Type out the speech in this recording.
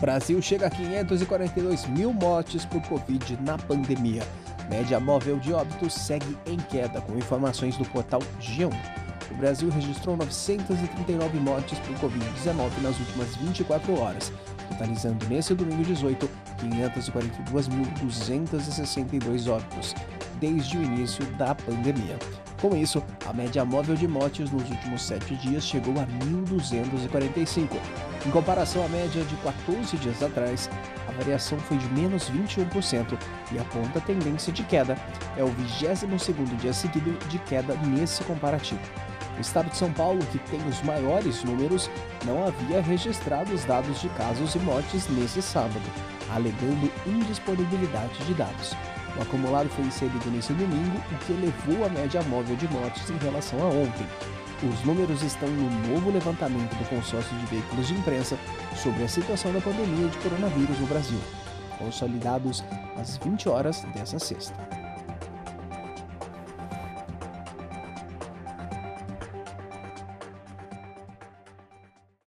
Brasil chega a 542 mil mortes por Covid na pandemia. Média móvel de óbitos segue em queda, com informações do portal G1. O Brasil registrou 939 mortes por Covid-19 nas últimas 24 horas, totalizando nesse domingo 18 542.262 óbitos, desde o início da pandemia. Com isso, a média móvel de mortes nos últimos sete dias chegou a 1.245. Em comparação à média de 14 dias atrás, a variação foi de menos 21% e aponta tendência de queda. É o 22º dia seguido de queda nesse comparativo. O estado de São Paulo, que tem os maiores números, não havia registrado os dados de casos e mortes nesse sábado, alegando indisponibilidade de dados. O acumulado foi inserido nesse domingo, o que elevou a média móvel de mortes em relação a ontem. Os números estão no novo levantamento do consórcio de veículos de imprensa sobre a situação da pandemia de coronavírus no Brasil, consolidados às 20 horas dessa sexta.